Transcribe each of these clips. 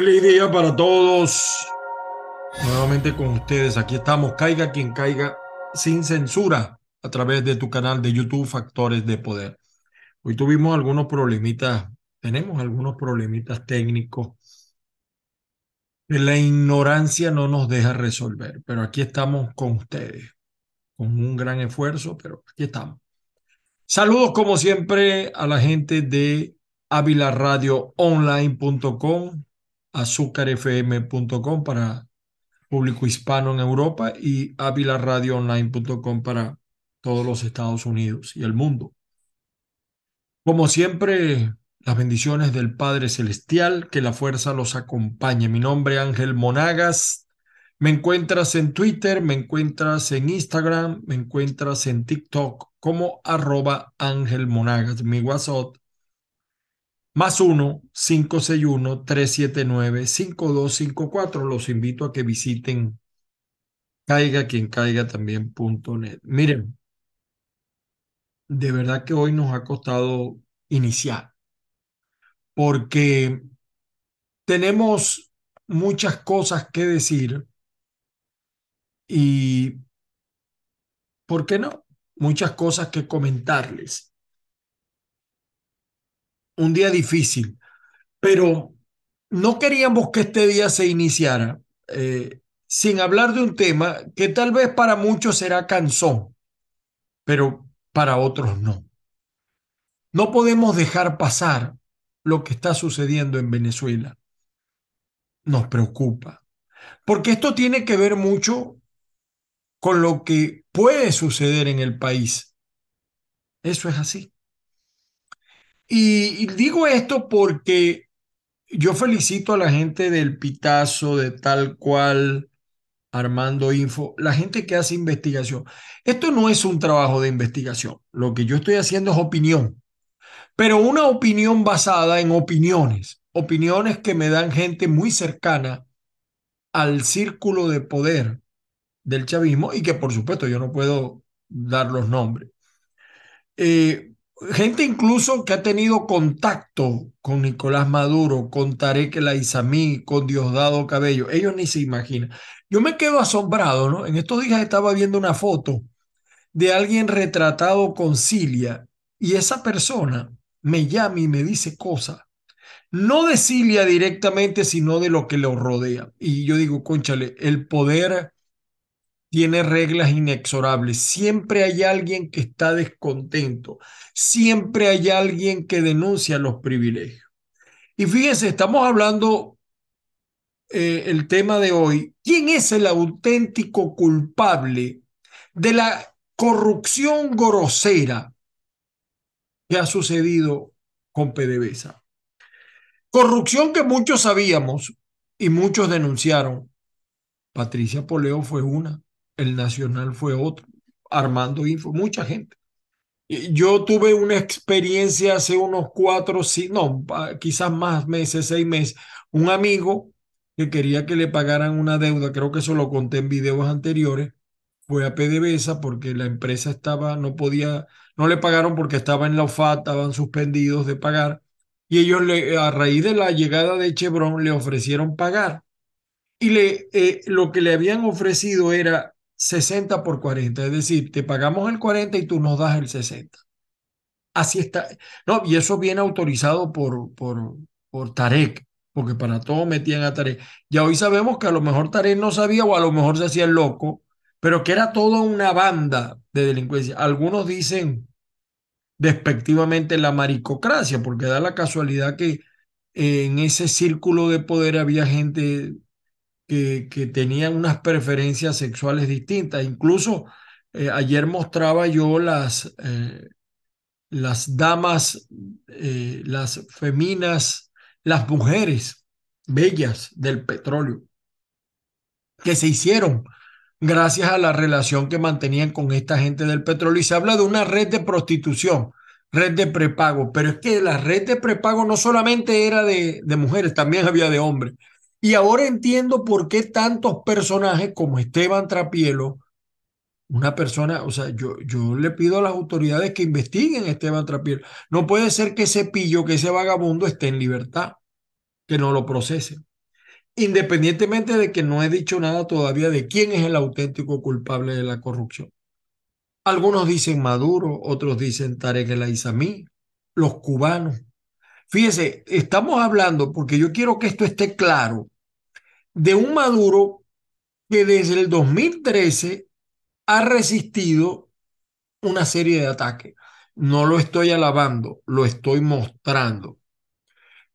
Feliz día para todos. Nuevamente con ustedes. Aquí estamos. Caiga quien caiga sin censura a través de tu canal de YouTube Factores de Poder. Hoy tuvimos algunos problemitas, tenemos algunos problemitas técnicos la ignorancia no nos deja resolver, pero aquí estamos con ustedes, con un gran esfuerzo, pero aquí estamos. Saludos como siempre a la gente de avilaradioonline.com, azúcarfm.com para público hispano en Europa y avilaradioonline.com para todos los Estados Unidos y el mundo. Como siempre, las bendiciones del Padre Celestial, que la fuerza los acompañe. Mi nombre es Ángel Monagas. Me encuentras en Twitter, me encuentras en Instagram, me encuentras en TikTok como arroba Ángel Monagas. Mi WhatsApp más 1-561-379-5254. Los invito a que visiten caiga quien caiga también.net. Miren, de verdad que hoy nos ha costado iniciar, porque tenemos muchas cosas que decir y, ¿por qué no? Muchas cosas que comentarles un día difícil, pero no queríamos que este día se iniciara eh, sin hablar de un tema que tal vez para muchos será cansón, pero para otros no. No podemos dejar pasar lo que está sucediendo en Venezuela. Nos preocupa, porque esto tiene que ver mucho con lo que puede suceder en el país. Eso es así. Y, digo esto porque yo felicito a la gente del Pitazo, de tal cual, Armando Info, la gente que hace investigación. Esto no es un trabajo de investigación. Lo que yo estoy haciendo es opinión, pero una opinión basada en opiniones, opiniones que me dan gente muy cercana al círculo de poder del chavismo y que por supuesto yo no puedo dar los nombres. Eh, gente incluso que ha tenido contacto con Nicolás Maduro, con Tarek El Aizamí, con Diosdado Cabello, ellos ni se imaginan. Yo me quedo asombrado, ¿no? En estos días estaba viendo una foto de alguien retratado con Cilia y esa persona me llama y me dice cosas, no de Cilia directamente, sino de lo que lo rodea. Y yo digo, conchale, el poder tiene reglas inexorables. Siempre hay alguien que está descontento. Siempre hay alguien que denuncia los privilegios. Y fíjense, estamos hablando eh, el tema de hoy. ¿Quién es el auténtico culpable de la corrupción grosera que ha sucedido con PDVSA? Corrupción que muchos sabíamos y muchos denunciaron. Patricia Poleo fue una el Nacional fue otro, Armando Info, mucha gente. Yo tuve una experiencia hace unos cuatro, no, quizás más meses, seis meses, un amigo que quería que le pagaran una deuda, creo que eso lo conté en videos anteriores, fue a PDVSA porque la empresa estaba, no podía, no le pagaron porque estaba en la OFAT, estaban suspendidos de pagar, y ellos le, a raíz de la llegada de Chevron le ofrecieron pagar. Y le, eh, lo que le habían ofrecido era 60 por 40, es decir, te pagamos el 40 y tú nos das el 60. Así está. No, y eso viene autorizado por, por, por Tarek, porque para todo metían a Tarek. Ya hoy sabemos que a lo mejor Tarek no sabía o a lo mejor se hacía el loco, pero que era toda una banda de delincuencia. Algunos dicen despectivamente la maricocracia, porque da la casualidad que en ese círculo de poder había gente que, tenían unas preferencias sexuales distintas. Incluso eh, ayer mostraba yo las, eh, las damas, eh, las feminas, las mujeres bellas del petróleo que se hicieron gracias a la relación que mantenían con esta gente del petróleo. Y se habla de una red de prostitución, red de prepago, pero es que la red de prepago no solamente era de, de mujeres, también había de hombres. Y ahora entiendo por qué tantos personajes como Esteban Trapielo, una persona, o sea, yo, yo le pido a las autoridades que investiguen a Esteban Trapielo. No puede ser que ese pillo, que ese vagabundo esté en libertad, que no lo procesen. independientemente de que no he dicho nada todavía de quién es el auténtico culpable de la corrupción. Algunos dicen Maduro, otros dicen Tarek El los cubanos. Fíjese, estamos hablando, porque yo quiero que esto esté claro, de un Maduro que desde el 2013 ha resistido una serie de ataques. No lo estoy alabando, lo estoy mostrando.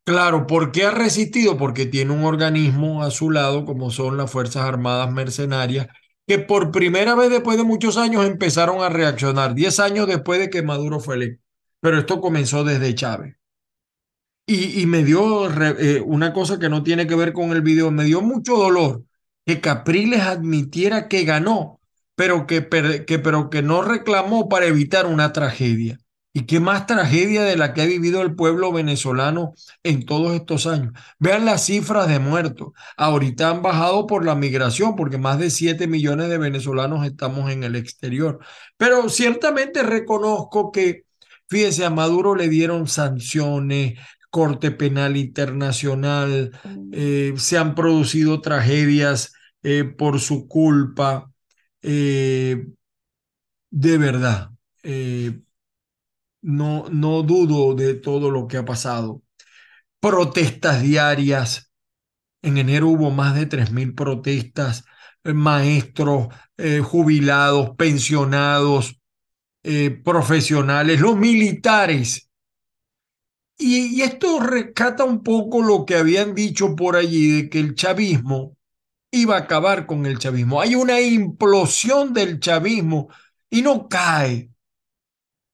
Claro, ¿por qué ha resistido? Porque tiene un organismo a su lado, como son las Fuerzas Armadas Mercenarias, que por primera vez después de muchos años empezaron a reaccionar, diez años después de que Maduro fue electo. Pero esto comenzó desde Chávez. Y, me dio eh, una cosa que no tiene que ver con el video, me dio mucho dolor que Capriles admitiera que ganó, pero que, que, pero que no reclamó para evitar una tragedia. ¿Y qué más tragedia de la que ha vivido el pueblo venezolano en todos estos años? Vean las cifras de muertos. Ahorita han bajado por la migración, porque más de 7 millones de venezolanos estamos en el exterior. Pero ciertamente reconozco que, fíjese, a Maduro le dieron sanciones, Corte Penal Internacional, eh, se han producido tragedias eh, por su culpa. Eh, de verdad, no, no dudo de todo lo que ha pasado. Protestas diarias. En enero hubo más de 3.000 protestas, maestros, jubilados, pensionados, profesionales, los militares. Y, esto rescata un poco lo que habían dicho por allí de que el chavismo iba a acabar con el chavismo. Hay una implosión del chavismo y no cae.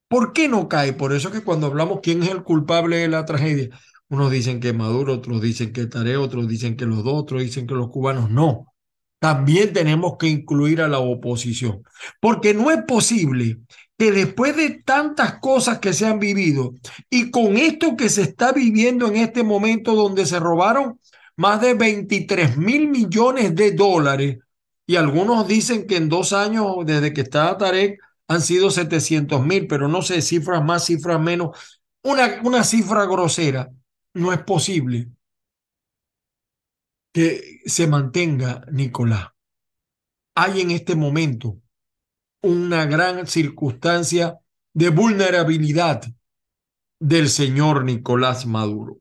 ¿Por qué no cae? Por eso que cuando hablamos quién es el culpable de la tragedia, unos dicen que Maduro, otros dicen que Tare, otros dicen que los dos, otros dicen que los cubanos. No, también tenemos que incluir a la oposición, porque no es posible que después de tantas cosas que se han vivido y con esto que se está viviendo en este momento donde se robaron más de 23 mil millones de dólares y algunos dicen que en dos años desde que está Tarek han sido 700 mil, pero no sé, cifras más, cifras menos. Una, una cifra grosera. No es posible que se mantenga Nicolás. Hay en este momento una gran circunstancia de vulnerabilidad del señor Nicolás Maduro.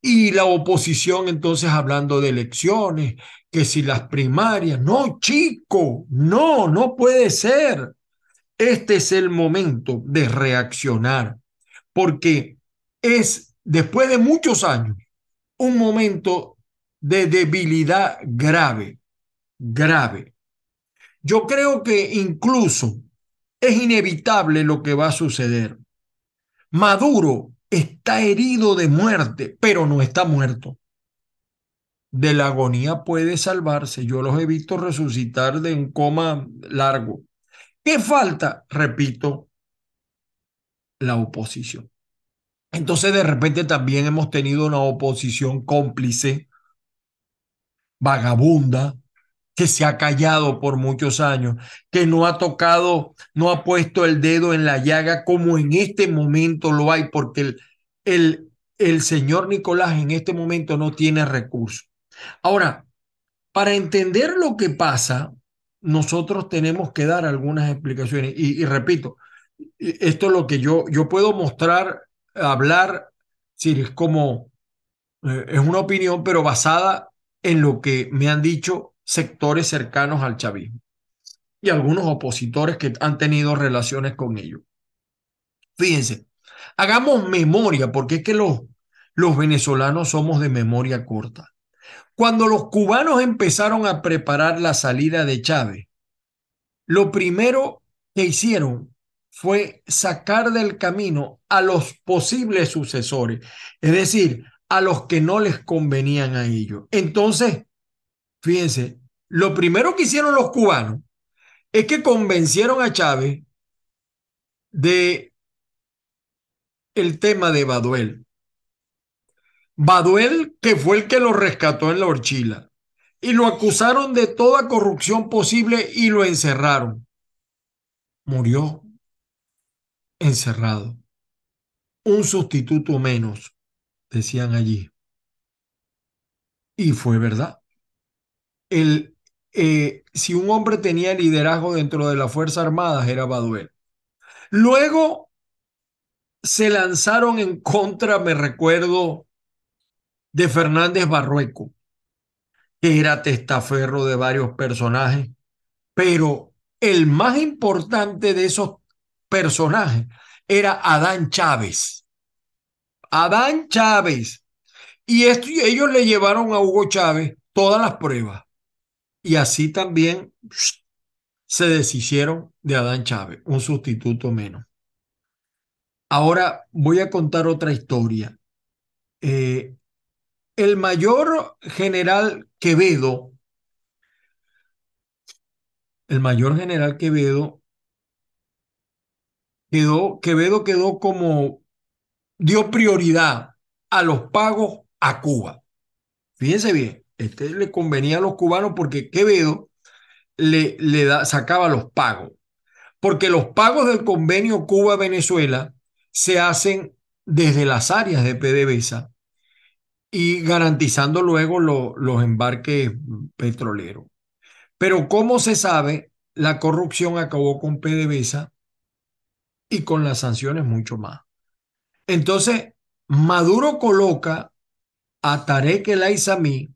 Y la oposición entonces hablando de elecciones, que si las primarias, no, chico, no, no puede ser. Este es el momento de reaccionar, porque es, después de muchos años, un momento de debilidad grave, grave. Yo creo que incluso es inevitable lo que va a suceder. Maduro está herido de muerte, pero no está muerto. De la agonía puede salvarse. Yo los he visto resucitar de un coma largo. ¿Qué falta? Repito, la oposición. Entonces de repente también hemos tenido una oposición cómplice, vagabunda, que se ha callado por muchos años, que no ha tocado, no ha puesto el dedo en la llaga como en este momento lo hay, porque el, el, el señor Nicolás en este momento no tiene recursos. Ahora, para entender lo que pasa, nosotros tenemos que dar algunas explicaciones. Y, repito, esto es lo que yo, yo puedo mostrar, hablar, si es como, eh, es una opinión, pero basada en lo que me han dicho sectores cercanos al chavismo y algunos opositores que han tenido relaciones con ellos. Fíjense, hagamos memoria, porque es que los, los venezolanos somos de memoria corta. Cuando los cubanos empezaron a preparar la salida de Chávez, lo primero que hicieron fue sacar del camino a los posibles sucesores, es decir, a los que no les convenían a ellos. Entonces, fíjense, lo primero que hicieron los cubanos es que convencieron a Chávez de el tema de Baduel. Baduel, que fue el que lo rescató en la horchila, y lo acusaron de toda corrupción posible y lo encerraron. Murió encerrado. Un sustituto menos, decían allí. Y fue verdad. El, eh, si un hombre tenía liderazgo dentro de las Fuerzas Armadas era Baduel. Luego se lanzaron en contra, me recuerdo, de Fernández Barrueco, que era testaferro de varios personajes, pero el más importante de esos personajes era Adán Chávez. Adán Chávez. Y esto, ellos le llevaron a Hugo Chávez todas las pruebas. Y así también se deshicieron de Adán Chávez, un sustituto menos. Ahora voy a contar otra historia. Eh, el mayor general Quevedo, el mayor general Quevedo, quedó, Quevedo quedó como, dio prioridad a los pagos a Cuba. Fíjense bien, este le convenía a los cubanos porque Quevedo le, le da, sacaba los pagos. Porque los pagos del convenio Cuba-Venezuela se hacen desde las áreas de PDVSA y garantizando luego lo, los embarques petroleros. Pero como se sabe, la corrupción acabó con PDVSA y con las sanciones mucho más. Entonces, Maduro coloca a Tarek El Aizami,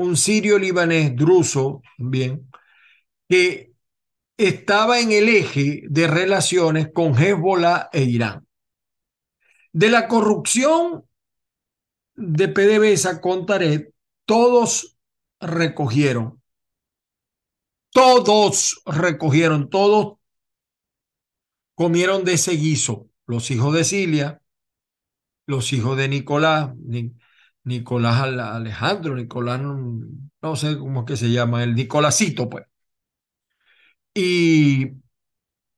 un sirio libanés druso, bien, que estaba en el eje de relaciones con Hezbollah e Irán. De la corrupción de PDVSA con Tarek, todos recogieron, todos recogieron, todos comieron de ese guiso, los hijos de Cilia, los hijos de Nicolás, Nicolás Alejandro, Nicolás, no sé cómo es que se llama, el Nicolásito, pues. Y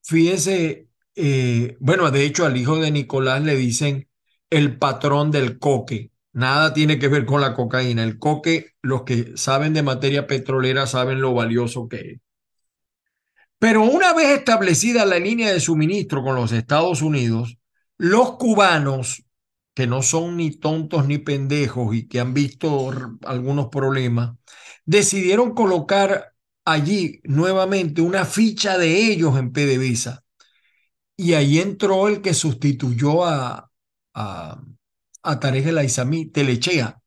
fíjese, eh, bueno, de hecho al hijo de Nicolás le dicen el patrón del coque. Nada tiene que ver con la cocaína. El coque, los que saben de materia petrolera saben lo valioso que es. Pero una vez establecida la línea de suministro con los Estados Unidos, los cubanos que no son ni tontos ni pendejos y que han visto algunos problemas, decidieron colocar allí nuevamente una ficha de ellos en PDVSA. Y ahí entró el que sustituyó a, a, a Tarek El Aizami, Telechea.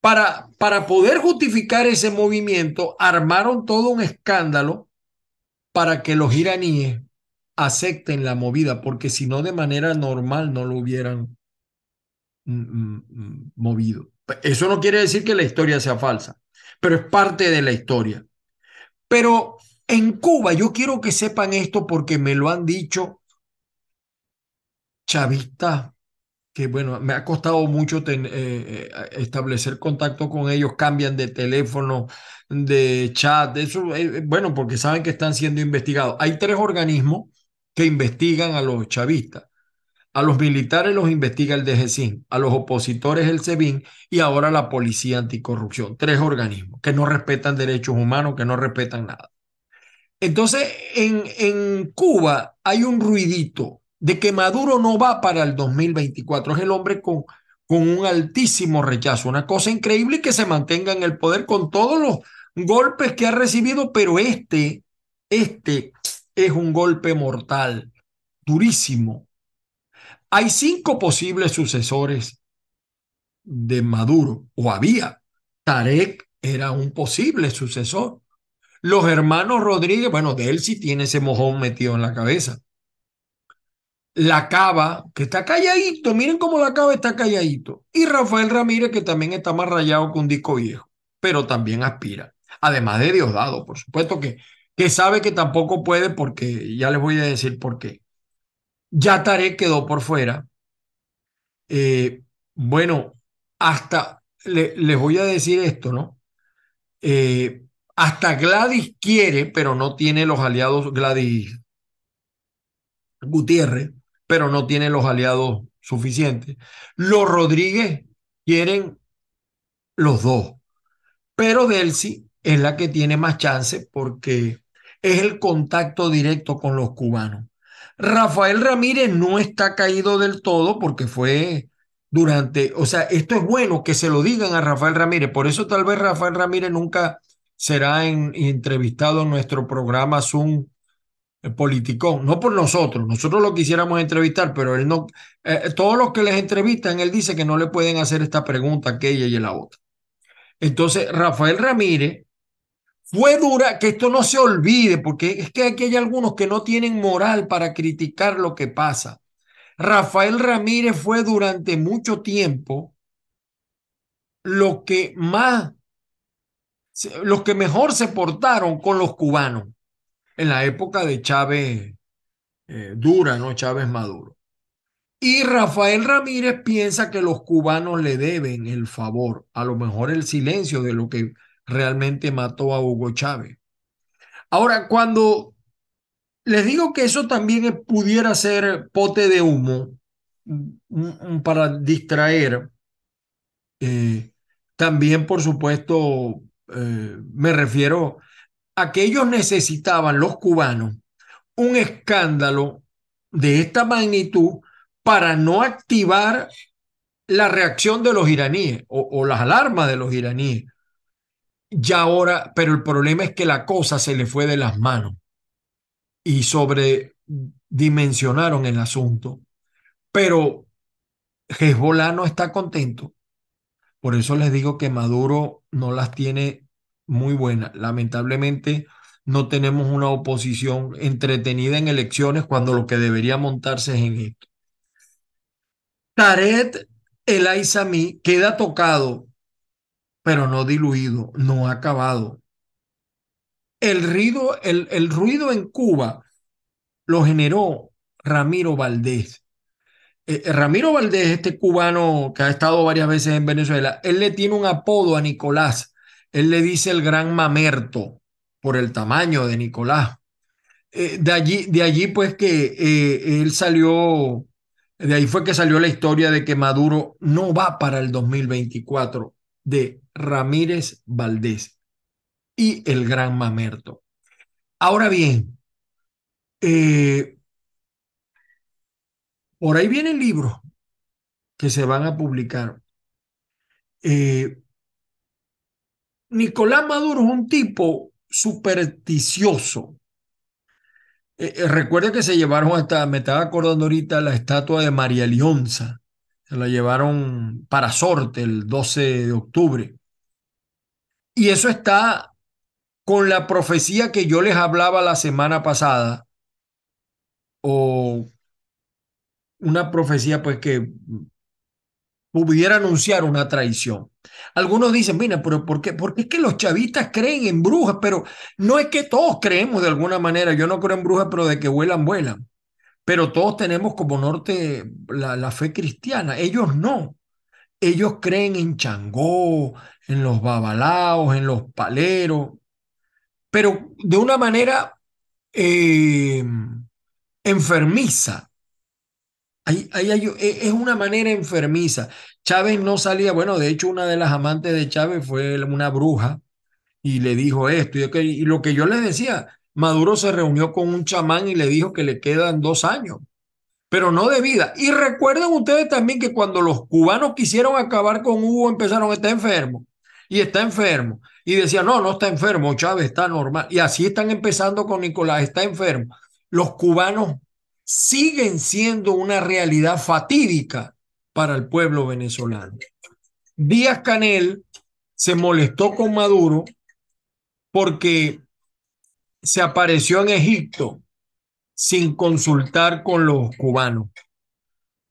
Para, para poder justificar ese movimiento, armaron todo un escándalo para que los iraníes acepten la movida, porque si no de manera normal no lo hubieran mm, mm, mm, movido. Eso no quiere decir que la historia sea falsa, pero es parte de la historia. Pero en Cuba, yo quiero que sepan esto porque me lo han dicho chavistas, que bueno, me ha costado mucho eh, eh, establecer contacto con ellos, cambian de teléfono, de chat, eso, eh, bueno, porque saben que están siendo investigados. Hay tres organismos que investigan a los chavistas. A los militares los investiga el DGCIN, a los opositores el SEBIN y ahora la Policía Anticorrupción. Tres organismos que no respetan derechos humanos, que no respetan nada. Entonces, en, en Cuba hay un ruidito de que Maduro no va para el 2024. Es el hombre con, con un altísimo rechazo. Una cosa increíble que se mantenga en el poder con todos los golpes que ha recibido, pero este, este es un golpe mortal, durísimo. Hay cinco posibles sucesores de Maduro, o había. Tarek era un posible sucesor. Los hermanos Rodríguez, bueno, de él sí tiene ese mojón metido en la cabeza. La Cava, que está calladito, miren cómo la Cava está calladito. Y Rafael Ramírez, que también está más rayado que un disco viejo, pero también aspira. Además de Diosdado, por supuesto que que sabe que tampoco puede porque ya les voy a decir por qué. Ya Tarek quedó por fuera. Eh, bueno, hasta les voy a decir esto, ¿no? Eh, hasta Gladys quiere, pero no tiene los aliados, Gladys Gutiérrez, pero no tiene los aliados suficientes. Los Rodríguez quieren los dos, pero Delcy es la que tiene más chance porque es el contacto directo con los cubanos. Rafael Ramírez no está caído del todo porque fue durante, o sea, esto es bueno que se lo digan a Rafael Ramírez, por eso tal vez Rafael Ramírez nunca será entrevistado en nuestro programa Zoom eh, Politicón, no por nosotros, nosotros lo quisiéramos entrevistar, pero él no, eh, todos los que les entrevistan, él dice que no le pueden hacer esta pregunta, aquella y la otra. Entonces, Rafael Ramírez fue dura, que esto no se olvide, porque es que aquí hay algunos que no tienen moral para criticar lo que pasa. Rafael Ramírez fue durante mucho tiempo lo que más, los que mejor se portaron con los cubanos en la época de Chávez eh, dura, ¿no? Chávez Maduro. Y Rafael Ramírez piensa que los cubanos le deben el favor, a lo mejor el silencio de lo que realmente mató a Hugo Chávez. Ahora, cuando les digo que eso también pudiera ser pote de humo para distraer, eh, también, por supuesto, eh, me refiero a que ellos necesitaban, los cubanos, un escándalo de esta magnitud para no activar la reacción de los iraníes o, las alarmas de los iraníes. Ya ahora, pero el problema es que la cosa se le fue de las manos y sobredimensionaron el asunto. Pero Hezbollah no está contento. Por eso les digo que Maduro no las tiene muy buenas. Lamentablemente no tenemos una oposición entretenida en elecciones cuando lo que debería montarse es en esto. Tarek El Aizami queda tocado, pero no diluido, no acabado. El ruido, el, el ruido en Cuba lo generó Ramiro Valdés. Eh, eh, Ramiro Valdés, este cubano que ha estado varias veces en Venezuela, él le tiene un apodo a Nicolás. Él le dice el gran mamerto por el tamaño de Nicolás. Eh, de, allí, de allí, pues que él salió de ahí fue que salió la historia de que Maduro no va para el 2024 de Ramírez Valdés y el gran Mamerto. Ahora bien, eh, por ahí vienen libros que se van a publicar. Eh, Nicolás Maduro es un tipo supersticioso. Eh, recuerda que se llevaron hasta, me estaba acordando ahorita, la estatua de María Lionza. Se la llevaron para Sorte el 12 de octubre. Y eso está con la profecía que yo les hablaba la semana pasada, o una profecía pues que pudiera anunciar una traición. Algunos dicen, mira, pero ¿por qué? Porque es que los chavistas creen en brujas, pero no es que todos creemos de alguna manera. Yo no creo en brujas, pero de que vuelan, vuelan. Pero todos tenemos como norte la, fe cristiana. Ellos no. Ellos creen en Changó, en los babalaos, en los paleros, pero de una manera eh, enfermiza. Ahí, e, es una manera enfermiza. Chávez no salía, bueno, de hecho una de las amantes de Chávez fue una bruja y le dijo esto. Y lo que yo les decía, Maduro se reunió con un chamán y le dijo que le quedan dos años, pero no de vida. Y recuerden ustedes también que cuando los cubanos quisieron acabar con Hugo empezaron, está enfermo y está enfermo. Y decían, no, no está enfermo, Chávez está normal. Y así están empezando con Nicolás, está enfermo. Los cubanos siguen siendo una realidad fatídica para el pueblo venezolano. Díaz Canel se molestó con Maduro porque se apareció en Egipto sin consultar con los cubanos.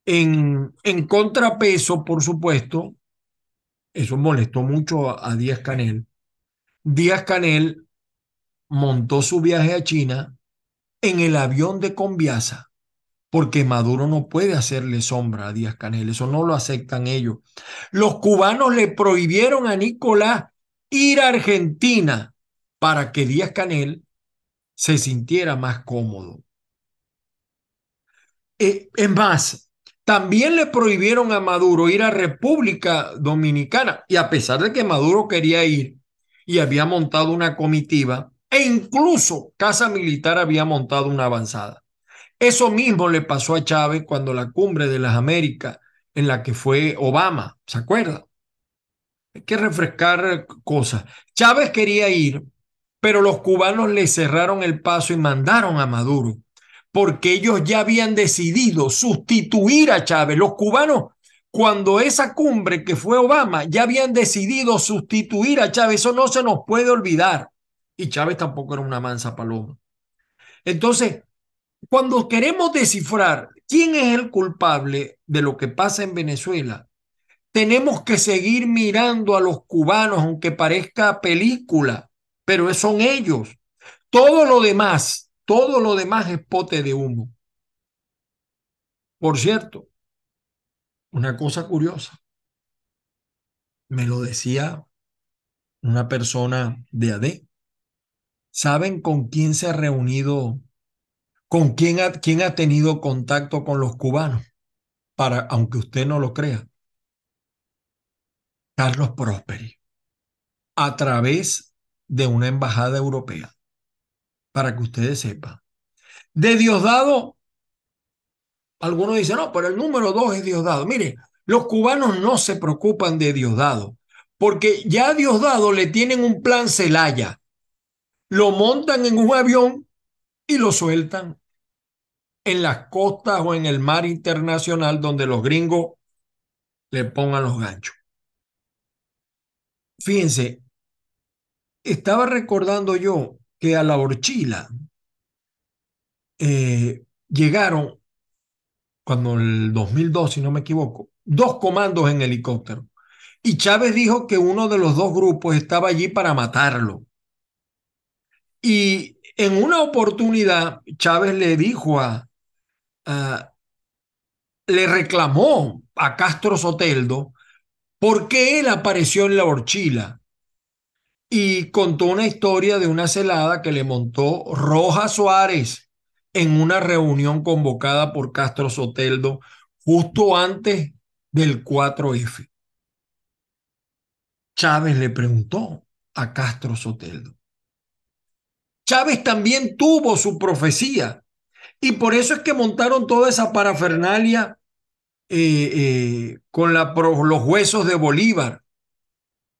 En, en contrapeso, por supuesto, eso molestó mucho a, Díaz Canel. Díaz Canel montó su viaje a China en el avión de Conviasa, porque Maduro no puede hacerle sombra a Díaz Canel, eso no lo aceptan ellos. Los cubanos le prohibieron a Nicolás ir a Argentina para que Díaz Canel se sintiera más cómodo. Eh, es más, también le prohibieron a Maduro ir a República Dominicana y a pesar de que Maduro quería ir y había montado una comitiva, e incluso Casa Militar había montado una avanzada. Eso mismo le pasó a Chávez cuando la cumbre de las Américas en la que fue Obama, ¿se acuerda? Hay que refrescar cosas. Chávez quería ir, pero los cubanos le cerraron el paso y mandaron a Maduro, porque ellos ya habían decidido sustituir a Chávez. Los cubanos, cuando esa cumbre que fue Obama, ya habían decidido sustituir a Chávez. Eso no se nos puede olvidar. Y Chávez tampoco era una mansa paloma. Entonces, cuando queremos descifrar quién es el culpable de lo que pasa en Venezuela, tenemos que seguir mirando a los cubanos, aunque parezca película, pero son ellos. Todo lo demás, todo lo demás es pote de humo. Por cierto, una cosa curiosa, me lo decía una persona de AD. ¿Saben con quién se ha reunido, con quién ha, quién ha tenido contacto con los cubanos? Para, aunque usted no lo crea, Carlos Prosperi a través de una embajada europea, para que ustedes sepan. De Diosdado, algunos dicen, no, pero el número dos es Diosdado. Mire, los cubanos no se preocupan de Diosdado, porque ya a Diosdado le tienen un plan Celaya. Lo montan en un avión y lo sueltan en las costas o en el mar internacional donde los gringos le pongan los ganchos. Fíjense, estaba recordando yo que a la horchila eh, llegaron, cuando el 2002, si no me equivoco, dos comandos en helicóptero. Y Chávez dijo que uno de los dos grupos estaba allí para matarlo. Y en una oportunidad, Chávez le dijo a, le reclamó a Castro Soteldo porque él apareció en la horchila y contó una historia de una celada que le montó Roja Suárez en una reunión convocada por Castro Soteldo justo antes del 4F. Chávez le preguntó a Castro Soteldo. Chávez también tuvo su profecía y por eso es que montaron toda esa parafernalia eh, eh, con los huesos de Bolívar,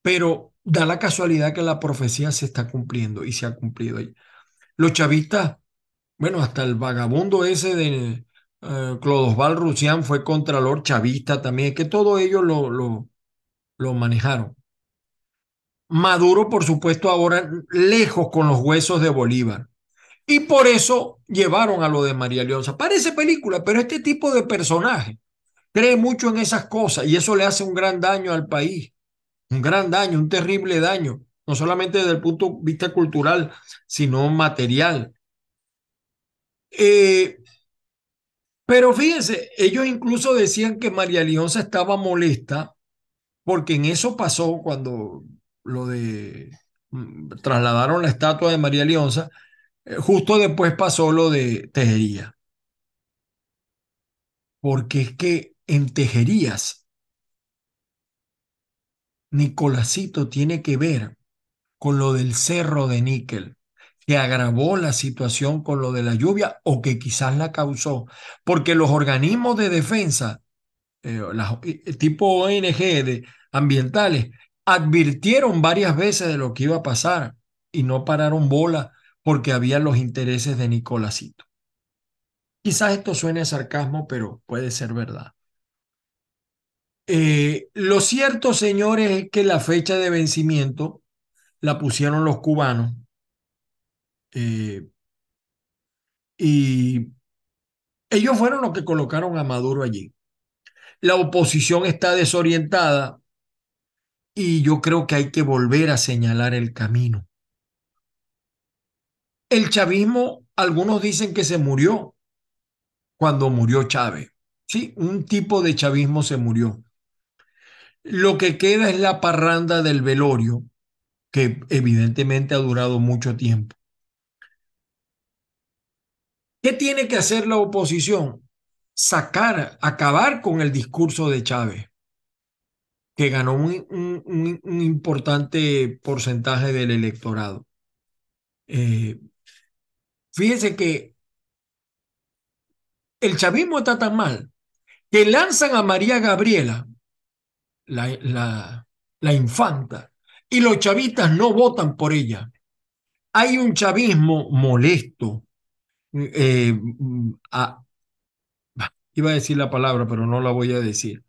pero da la casualidad que la profecía se está cumpliendo y se ha cumplido ahí. Los chavistas, bueno, hasta el vagabundo ese de uh, Clodosval Rusián fue contralor chavista también, que todo ellos lo, lo, lo manejaron. Maduro, por supuesto, ahora lejos con los huesos de Bolívar. Y por eso llevaron a lo de María Leonza. Parece película, pero este tipo de personaje cree mucho en esas cosas y eso le hace un gran daño al país, un gran daño, un terrible daño, no solamente desde el punto de vista cultural, sino material. Eh, pero fíjense, ellos incluso decían que María Leonza estaba molesta porque en eso pasó cuando lo de mm, trasladaron la estatua de María Leonza, eh, justo después pasó lo de Tejería. Porque es que en Tejerías. Nicolásito tiene que ver con lo del cerro de níquel, que agravó la situación con lo de la lluvia o que quizás la causó, porque los organismos de defensa, eh, eh, tipo ONG de, ambientales, advirtieron varias veces de lo que iba a pasar y no pararon bola porque había los intereses de Nicolásito. Quizás esto suene a sarcasmo, pero puede ser verdad. Eh, lo cierto, señores, es que la fecha de vencimiento la pusieron los cubanos eh, y ellos fueron los que colocaron a Maduro allí. La oposición está desorientada y yo creo que hay que volver a señalar el camino. El chavismo, algunos dicen que se murió cuando murió Chávez. Sí, un tipo de chavismo se murió. Lo que queda es la parranda del velorio, que evidentemente ha durado mucho tiempo. ¿Qué tiene que hacer la oposición? Sacar, acabar con el discurso de Chávez, que ganó un, importante porcentaje del electorado. Eh, fíjense que el chavismo está tan mal que lanzan a María Gabriela, la, la, infanta, y los chavistas no votan por ella. Hay un chavismo molesto. Eh, a, iba a decir la palabra, pero no la voy a decir.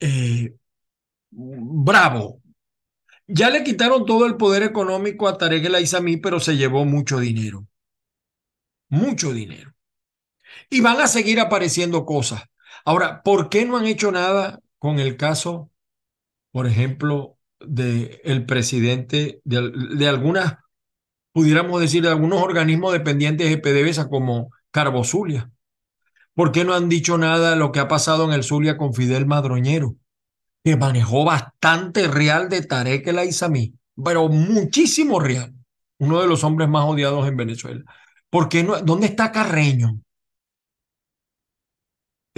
Eh, bravo. Ya le quitaron todo el poder económico a Tarek El Aizami, pero se llevó mucho dinero. Mucho dinero. Y van a seguir apareciendo cosas. Ahora, ¿por qué no han hecho nada con el caso, por ejemplo, del el presidente de, de, algunas, pudiéramos decir, de algunos organismos dependientes de PDVSA como Carbozulia? ¿Por qué no han dicho nada de lo que ha pasado en el Zulia con Fidel Madroñero? Que manejó bastante real de Tarek El Aizami, pero muchísimo real. Uno de los hombres más odiados en Venezuela. ¿Por qué no? ¿Dónde está Carreño?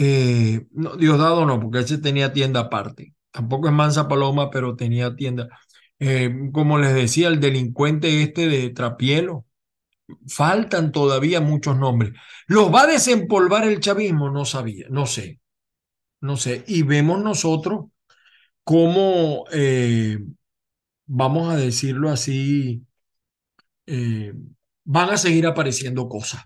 Eh, no, Diosdado no, porque ese tenía tienda aparte. Tampoco es Mansa Paloma, pero tenía tienda. Eh, como les decía, el delincuente este de Trapielo, faltan todavía muchos nombres. ¿Los va a desempolvar el chavismo? No sabía, no sé, no sé. Y vemos nosotros cómo, eh, vamos a decirlo así, eh, van a seguir apareciendo cosas.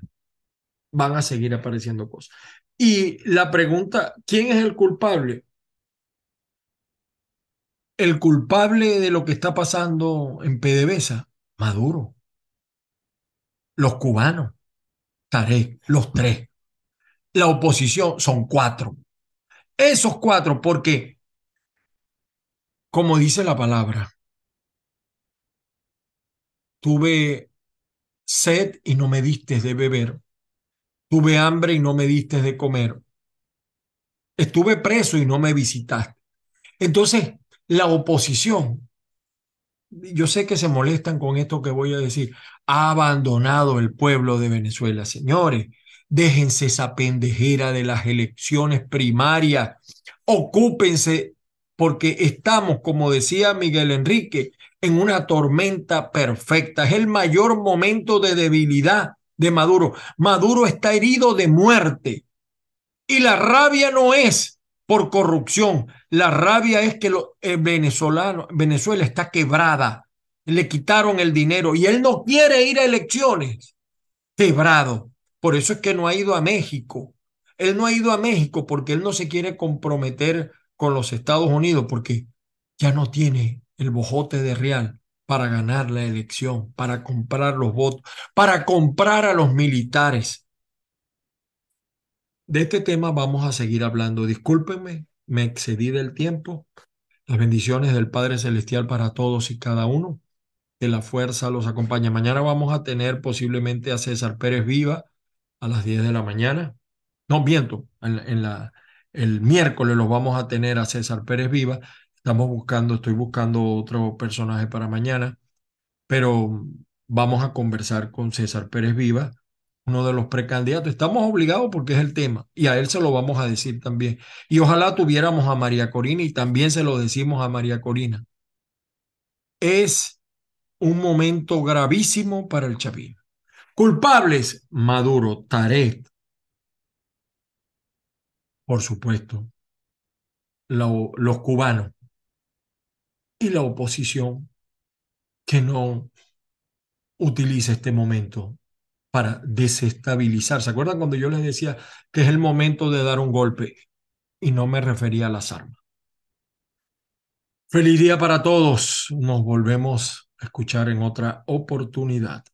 Van a seguir apareciendo cosas. Y la pregunta, ¿quién es el culpable? El culpable de lo que está pasando en PDVSA, Maduro los cubanos, Tarek, los tres. La oposición son cuatro. Esos cuatro, porque, como dice la palabra, tuve sed y no me diste de beber, tuve hambre y no me diste de comer, estuve preso y no me visitaste. Entonces, la oposición yo sé que se molestan con esto que voy a decir, ha abandonado el pueblo de Venezuela. Señores, déjense esa pendejera de las elecciones primarias, ocúpense porque estamos, como decía Miguel Enrique, en una tormenta perfecta. Es el mayor momento de debilidad de Maduro. Maduro está herido de muerte y la rabia no es por corrupción. La rabia es que eh, venezolano, Venezuela está quebrada. Le quitaron el dinero y él no quiere ir a elecciones. Quebrado. Por eso es que no ha ido a México. Él no ha ido a México porque él no se quiere comprometer con los Estados Unidos porque ya no tiene el bojote de real para ganar la elección, para comprar los votos, para comprar a los militares. De este tema vamos a seguir hablando. Discúlpenme, me excedí del tiempo. Las bendiciones del Padre Celestial para todos y cada uno. Que la fuerza los acompañe. Mañana vamos a tener posiblemente a César Pérez Viva a las 10 de la mañana. No, miento, en, la, el miércoles los vamos a tener a César Pérez Viva. Estamos buscando, estoy buscando otro personaje para mañana, pero vamos a conversar con César Pérez Viva uno de los precandidatos. Estamos obligados porque es el tema y a él se lo vamos a decir también. Y ojalá tuviéramos a María Corina y también se lo decimos a María Corina. Es un momento gravísimo para el chavismo. Culpables, Maduro, Tarek, por supuesto, los cubanos y la oposición que no utiliza este momento para desestabilizar. ¿Se acuerdan cuando yo les decía que es el momento de dar un golpe? Y no me refería a las armas. Feliz día para todos. Nos volvemos a escuchar en otra oportunidad.